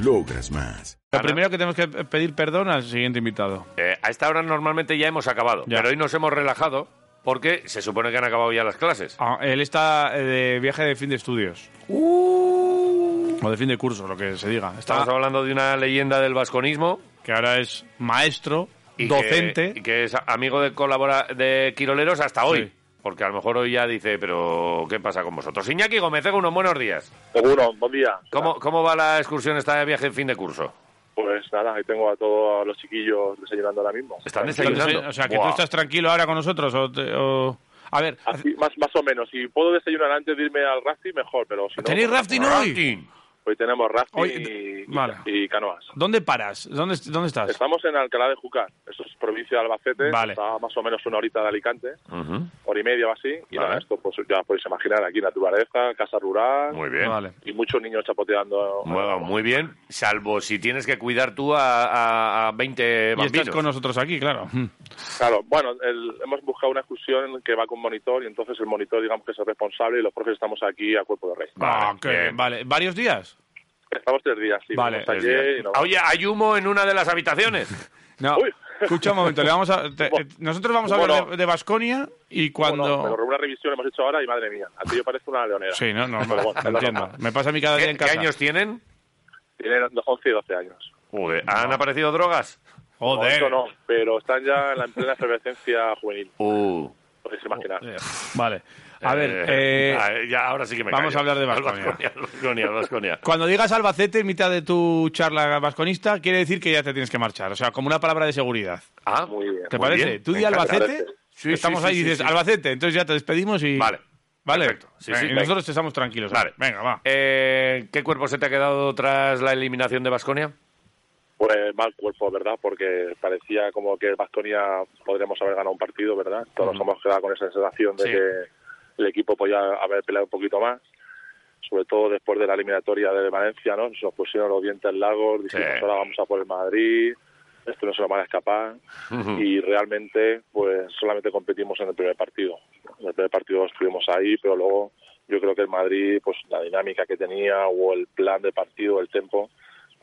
Logras más. Lo primero que tenemos que pedir perdón al siguiente invitado. Eh, a esta hora normalmente ya hemos acabado, Ya. pero hoy nos hemos relajado porque se supone que han acabado ya las clases. Ah, él está eh, de viaje de fin de estudios. O de fin de curso, lo que se diga. Está, Estamos hablando de una leyenda del vasconismo. que ahora es maestro, y docente. Que, y que es amigo de colabora de Quiroleros hasta hoy. Sí. Porque a lo mejor hoy ya dice, pero ¿qué pasa con vosotros? Iñaki Gómez, unos buenos días. Seguro, buen día. ¿Cómo, ¿Cómo va la excursión esta de viaje en fin de curso? Pues nada, ahí tengo a todos los chiquillos desayunando ahora mismo. ¿Están desayunando? o sea, que Buah. tú estás tranquilo ahora con nosotros. O te- o- A ver, Así, más, más o menos. Si puedo desayunar antes de irme al rafting, mejor, pero si no... ¿tenéis pues, rafting hoy? Rafting. Hoy tenemos rafting Hoy- y, vale. y canoas. ¿Dónde paras? ¿Dónde, dónde estás? Estamos en Alcalá de Júcar, eso es provincia de Albacete, Vale. está más o menos una horita de Alicante, Ujú. hora y media o así, y Vale. nada, esto pues ya podéis imaginar, aquí naturaleza, casa rural, Muy bien. Vale. y muchos niños chapoteando. Bueno, muy bien, salvo si tienes que cuidar tú a, a, a 20 Y bambinos. estás con nosotros aquí, claro. Claro, bueno, el- hemos buscado una excursión que va con monitor y entonces el monitor digamos que es el responsable y los profes estamos aquí a cuerpo de rey. Ah, bien, vale. ¿Varios días? Estamos tres días, sí. Vale, Tres ayer días. y nos- Oye, hay humo en una de las habitaciones. No, Uy. escucha un momento. Le vamos a, te- eh, nosotros vamos a Bueno. hablar de, de Basconia y cuando... Bueno, pero una revisión hemos hecho ahora y madre mía, a ti yo parezco una leonera. Sí, no, no, bueno, lo entiendo. Me pasa a mí cada día ¿Qué, en qué casa. años tienen? Tienen 11 y 12 años. Joder, ¿Han aparecido drogas? Joder. No, no, pero están ya en la en plena efervescencia juvenil, Uh. podéis imaginar. Eh, Vale. A ver, Eh, eh, ah, ya, ahora sí que me vamos callo. a hablar de Baskonia. cuando digas Albacete en mitad de tu charla vasconista, quiere decir que ya te tienes que marchar. O sea, como una palabra de seguridad. Ah, Muy bien. ¿Te Muy parece? bien, Tú di. Albacete, Sí, estamos sí, ahí sí, y dices sí, sí. Albacete, entonces ya te despedimos y... Vale. Vale. Perfecto. Sí, sí, y venga. nosotros estamos tranquilos. Vale. Venga, va. Eh, ¿Qué cuerpo se te ha quedado tras la eliminación de Basconia? Pues mal cuerpo, ¿verdad? Porque parecía como que Bastonia podríamos haber ganado un partido, ¿verdad? Todos nos hemos quedado con esa sensación de Sí. que el equipo podía haber peleado un poquito más, sobre todo después de la eliminatoria de Valencia, ¿no? Se nos pusieron los dientes largos, dijimos Sí. ahora vamos a por el Madrid, esto no se lo van a escapar, y realmente pues solamente competimos en el primer partido. En el primer partido estuvimos ahí, pero luego yo creo que el Madrid, pues la dinámica que tenía o el plan de partido, el tempo,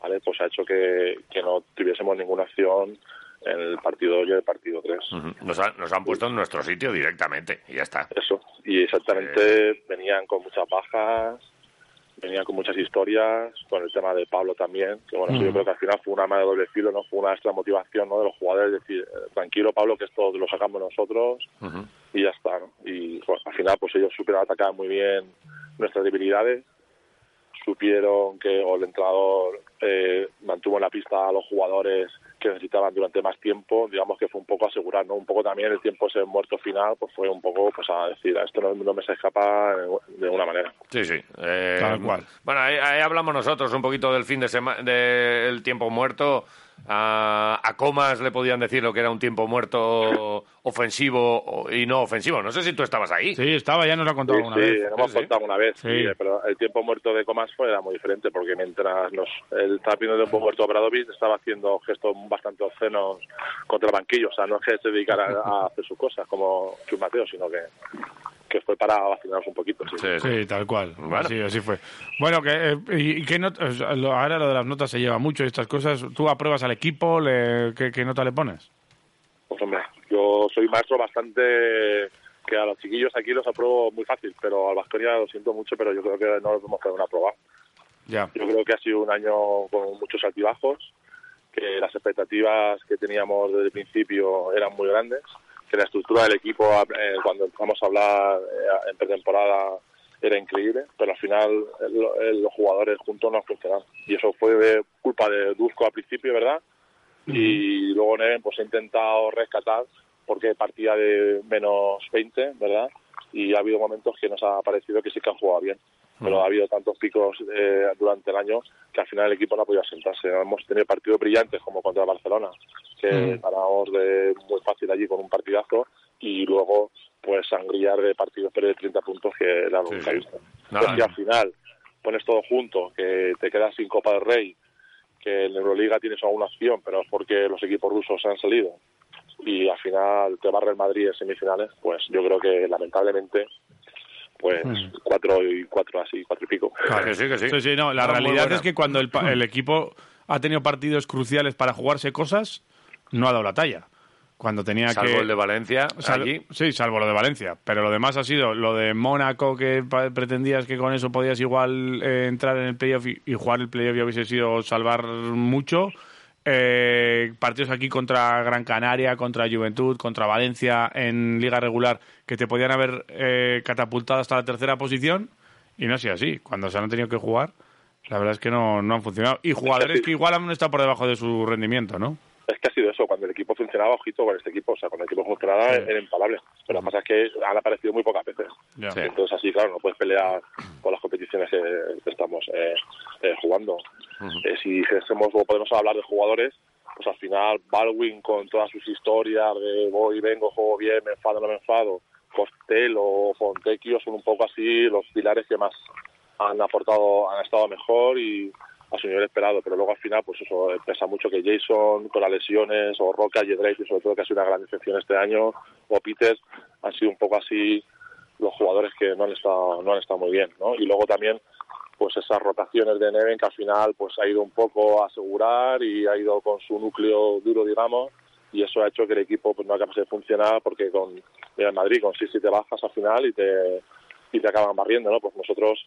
¿vale? Pues ha hecho que, que no tuviésemos ninguna acción en el partido 2 y el partido 3. Ujú. Nos, han- nos han puesto en nuestro sitio directamente y ya está. Eso, y exactamente venían con muchas bajas, venían con muchas historias, con el tema de Pablo también, que bueno, yo creo que al final fue una arma de doble filo, no fue una extra motivación ¿no? de los jugadores, decir, eh, tranquilo Pablo, que esto lo sacamos nosotros y ya está, ¿no? Y al final pues ellos supieron atacar muy bien nuestras debilidades, supieron que o el entrenador eh, mantuvo en la pista a los jugadores que necesitaban durante más tiempo, digamos que fue un poco asegurar, ¿no? Un poco también el tiempo ese muerto final, pues fue un poco pues a decir, a esto no, no me se escapa de una manera. Sí, sí. Eh, Tal cual. Bueno, ahí, ahí hablamos nosotros un poquito del fin de semana, del tiempo muerto. A, a Comas le podían decir lo que era un tiempo muerto ofensivo o- y no ofensivo. No sé si tú estabas ahí. Sí, estaba, ya nos lo ha contado Sí, alguna sí, vez. nos hemos Sí, contado una vez, Sí. sí, pero el tiempo muerto de Comas fue era muy diferente porque mientras nos, el estaba viendo el tiempo muerto Obradovic estaba haciendo gestos bastante obscenos contra el banquillo, o sea, no es que se dedicara a, hacer sus cosas como Chus Mateo, sino que, que fue para vacilarnos un poquito. Sí. Sí, sí. Sí, tal cual. Bueno. Así, así fue. Bueno, que, eh, y, y qué not- ahora lo de las notas se lleva mucho y estas cosas. ¿Tú apruebas al equipo? Le, ¿qué, qué nota le pones? Pues hombre, yo soy maestro bastante que a los chiquillos aquí los apruebo muy fácil, pero al Vasconia lo siento mucho, pero yo creo que no los hemos podido aprobar. Ya. Yo creo que ha sido un año con muchos altibajos, que las expectativas que teníamos desde el principio eran muy grandes, que la estructura del equipo eh, cuando empezamos a hablar eh, en pretemporada era increíble, pero al final eh, lo- eh, los jugadores juntos no funcionaron. Y eso fue de culpa de Dusko al principio, ¿verdad? Y luego Neven pues ha intentado rescatar porque partía de menos 20, ¿verdad? Y ha habido momentos que nos ha parecido que sí que han jugado bien. Pero ha habido tantos picos eh, durante el año que al final el equipo no ha podido asentarse. Hemos tenido partidos brillantes como contra Barcelona, que ganamos de muy fácil allí con un partidazo y luego pues sangriar de partidos pero de 30 puntos que era lo que visto. Y al final pones todo junto, que te quedas sin Copa del Rey, que en Euroliga tienes alguna opción, pero es porque los equipos rusos han salido y al final te barre el Madrid en semifinales, pues yo creo que lamentablemente pues mm. cuatro y cuatro así, cuatro y pico. Claro, sí, que sí. sí, no, la realidad es que cuando el, el equipo ha tenido partidos cruciales para jugarse cosas, no ha dado la talla cuando tenía salvo que... el de Valencia, allí. Sí, salvo lo de Valencia. Pero lo demás ha sido lo de Mónaco, que pretendías que con eso podías igual eh, entrar en el playoff y, jugar el playoff y hubiese sido salvar mucho. Eh, partidos aquí contra Gran Canaria, contra Juventud, contra Valencia en liga regular que te podían haber eh, catapultado hasta la tercera posición y no ha sido así. Cuando se han tenido que jugar, la verdad es que no, no han funcionado. Y jugadores que igual han estado por debajo de su rendimiento, ¿no? es que ha sido eso, cuando el equipo funcionaba, ojito con este equipo, o sea, cuando el equipo funcionaba era impalable. Pero lo que pasa es que han aparecido muy pocas veces. Entonces así, claro, no puedes pelear con las competiciones que, estamos eh, eh. Eh, si dijésemos o podemos hablar de jugadores, pues al final Baldwin con todas sus historias de voy, y vengo, juego bien, me enfado, no me enfado, Costello o Fontecchio son un poco así los pilares que más han aportado, han estado mejor y a su nivel esperado, pero luego al final, pues eso, pesa mucho que Jason con las lesiones, o Roca y Drake, sobre todo que ha sido una gran decepción este año, o Peter, han sido un poco así los jugadores que no han estado, no han estado muy bien, ¿no? Y luego también, pues esas rotaciones de Neven que al final, pues ha ido un poco a asegurar y ha ido con su núcleo duro, digamos, y eso ha hecho que el equipo pues no acabe de funcionar porque con en Madrid con 6 te bajas al final y te y te acaban barriendo, ¿no? Pues nosotros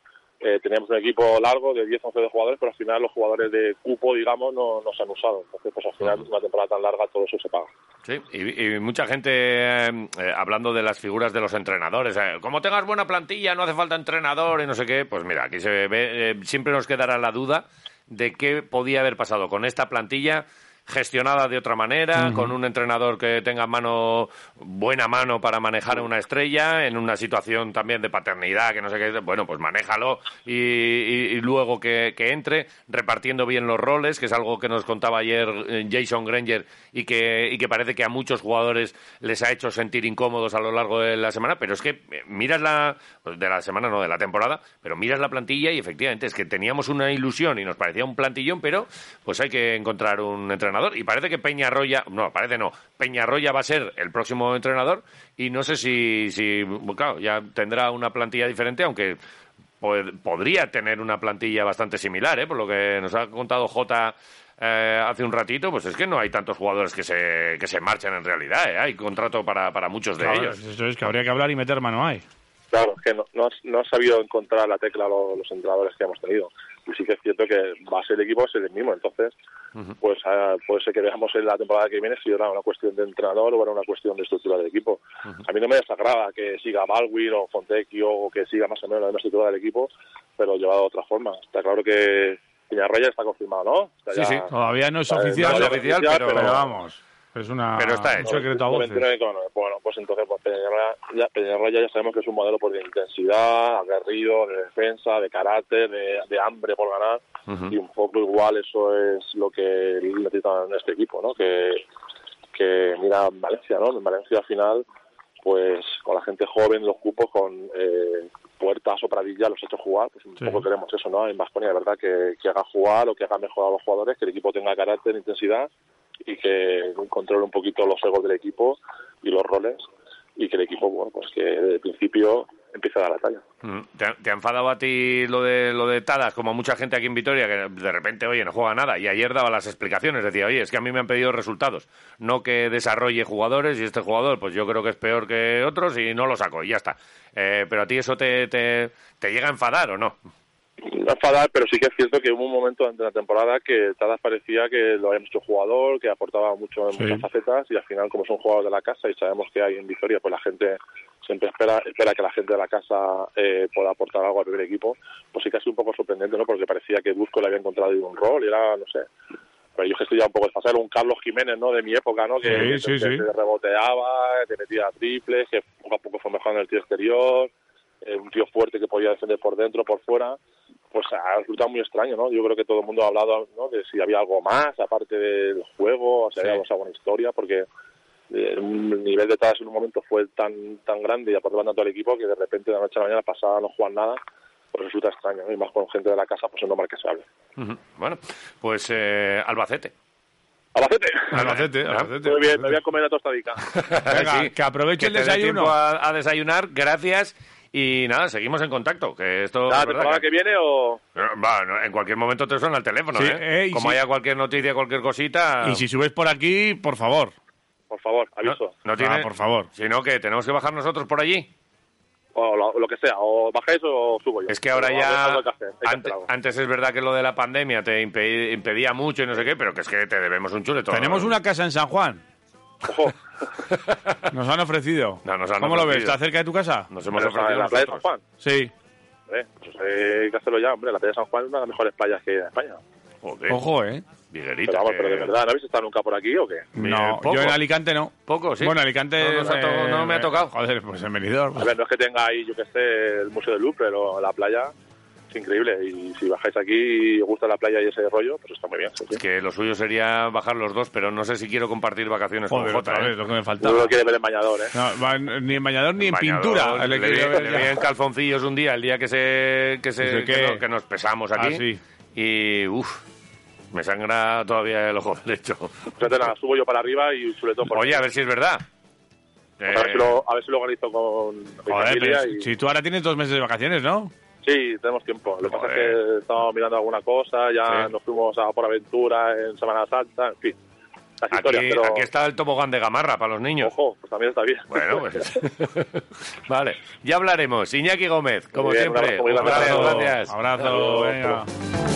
eh, teníamos un equipo largo de 10 11 de jugadores, pero al final los jugadores de cupo, digamos, no, no se han usado. Entonces, pues al final, una temporada tan larga, todo eso se paga. Sí, y, mucha gente eh, eh, hablando de las figuras de los entrenadores. como tengas buena plantilla, no hace falta entrenador y no sé qué. Pues mira, aquí se ve, siempre nos quedará la duda de qué podía haber pasado con esta plantilla gestionada de otra manera, con un entrenador que tenga mano, buena mano para manejar una estrella, en una situación también de paternidad, que no sé qué, bueno, pues manéjalo y, luego que, entre, repartiendo bien los roles, que es algo que nos contaba ayer eh, Jason Granger y que, y que parece que a muchos jugadores les ha hecho sentir incómodos a lo largo de la semana, pero es que eh, miras la, pues de la semana, no, de la temporada, pero miras la plantilla y efectivamente es que teníamos una ilusión y nos parecía un plantillón, pero pues hay que encontrar un entrenador y parece que Peñarroya, no, parece no, Peñarroya va a ser el próximo entrenador y no sé si, si claro, ya tendrá una plantilla diferente, aunque podría tener una plantilla bastante similar, ¿eh? por lo que nos ha contado Jota eh, hace un ratito, pues es que no hay tantos jugadores que se, que se marchen en realidad, ¿eh? hay contrato para, para muchos de ellos. Eso es que habría que hablar y meter mano ahí. Claro, es que no, no, no ha sabido encontrar la tecla los, los entrenadores que hemos tenido y sí que es cierto que va a ser el equipo ser el mismo. Entonces, pues uh, puede ser que veamos en la temporada que viene si era una cuestión de entrenador o era una cuestión de estructura del equipo. A mí no me desagrada que siga Baldwin o Fontecchio o que siga más o menos la misma estructura del equipo, pero llevado de otra forma. Está claro que Peñarroya está confirmado, ¿no? sí, sí, todavía no es oficial, oficial, pero, pero vamos. Es una, Pero está hecho. un secreto a voces. Bueno, pues entonces pues Peñarroya, ya, sabemos que es un modelo por de intensidad, aguerrido, de defensa, de carácter, de, hambre por ganar. Y un poco igual eso es lo que necesitan en este equipo, ¿no? Que, que mira Valencia, ¿no? En Valencia al final, pues con la gente joven, los cupos, con eh, puertas o pradilla los ha hecho jugar, pues un poco queremos eso, ¿no? En Vasconia, de verdad, que, que haga jugar o que haga mejor a los jugadores, que el equipo tenga carácter, intensidad y que controle un poquito los egos del equipo y los roles y que el equipo, bueno, pues que desde el principio empiece a dar la talla. Mm, ¿Te, ha enfadado a ti lo de lo de Tadas, como mucha gente aquí en Vitoria, que de repente, oye, no juega nada? Y ayer daba las explicaciones, decía, oye, es que a mí me han pedido resultados, no que desarrolle jugadores y este jugador, pues yo creo que es peor que otros y no lo saco y ya está. Eh, pero a ti eso te, te llega a enfadar o no? Enfadar, pero sí que es cierto que hubo un momento durante la temporada que Tadas parecía que lo había mucho jugador, que aportaba mucho en muchas facetas y al final como es un jugador de la casa y sabemos que hay en Vitoria, pues la gente siempre espera espera que la gente de la casa eh, pueda aportar algo al primer equipo, pues sí que ha sido un poco sorprendente, ¿no? Porque parecía que Busco le había encontrado un rol y era, no sé, pero yo que estoy ya un poco desfasado, un Carlos Jiménez, ¿no? De mi época, ¿no? Que, sí, reboteaba, que metía triples, que poco a poco fue mejorando el tiro exterior, eh, un tío fuerte que podía defender por dentro, por fuera, pues ha resultado muy extraño, ¿no? Yo creo que todo el mundo ha hablado ¿no? de si había algo más, aparte del juego, o si había alguna historia, porque eh, un nivel de taras en un momento fue tan tan grande y aportaba tanto al equipo que de repente de la noche a la mañana pasaba no jugar nada, pues resulta extraño, ¿no? Y más con gente de la casa, pues es normal que se hable. Ujú. Bueno, pues eh, Albacete. ¡Albacete! Albacete, Albacete. Muy bien, me voy a comer la tostadica. Venga, Sí. que aproveche el te dé desayuno. a, a desayunar, gracias. Y nada, seguimos en contacto. Que esto ¿La temporada que- que viene o...? Eh, no, en cualquier momento te suena el teléfono, Sí, ¿eh? eh, Como sí. haya cualquier noticia, cualquier cosita... Y si subes por aquí, por favor. Por favor, no, aviso. no tiene... Ah, por favor. Si no, que tenemos que bajar nosotros por allí. O lo, lo que sea, o bajáis o subo yo. Es que ahora Pero ya... que hacer, que Antes, es verdad que lo de la pandemia te impe- impedía mucho y no sé qué, pero que es que te debemos un chuleto. Tenemos una casa en San Juan. Ojo, Nos han ofrecido. No, nos han ¿Cómo lo ves? ¿Está cerca de tu casa? Nos hemos pero, ofrecido en la playa de San. Juan. Sí. Hombre, pues hay que hacerlo ya, hombre. La playa de San Juan es una de las mejores playas que hay en España. Joder, Ojo, ¿eh? Viguerita, Pero vamos, que- pero de verdad, ¿no habéis estado nunca por aquí o qué? No, poco. yo en Alicante no. Poco, sí. Bueno, Alicante... No nos ha to- eh, no me ha tocado. Joder, pues en Benidorm. A ver, no es que tenga ahí, yo que sé, el Museo de Louvre, pero la playa es increíble. Y si bajáis aquí y os gusta la playa y ese rollo, pues está muy bien. sí, sí. Es que lo suyo sería bajar los dos, pero no sé si quiero compartir vacaciones Joder, con Jota. ¿eh? lo que me Tú faltaba. lo quieres ver en bañador, ¿eh? No, va ni en bañador ni en Bañador, pintura. Le, Le vi, quería ver le ya. vi en calzoncillos un día, el día que se que, se, ¿Que no- nos pesamos aquí. Ah, sí. Y uff, me sangra todavía el ojo derecho. Pues nada, subo yo para arriba y un chuletón por Oye, a ver si es verdad. A ver, si Eh, lo, a ver si lo organizo con mi Joder, familia. pero y... si tú ahora tienes dos meses de vacaciones, ¿no? Sí, tenemos tiempo. Lo que pasa es que estamos mirando alguna cosa, ya Sí. nos fuimos a por aventura en Semana Santa, en fin. Aquí, historias, pero aquí está el tobogán de gamarra para los niños. ojo, pues también está bien. Bueno, pues. vale, ya hablaremos. Iñaki Gómez, como bien, siempre. abrazo Un Abrazo, gracias. Abrazo, Adiós. venga.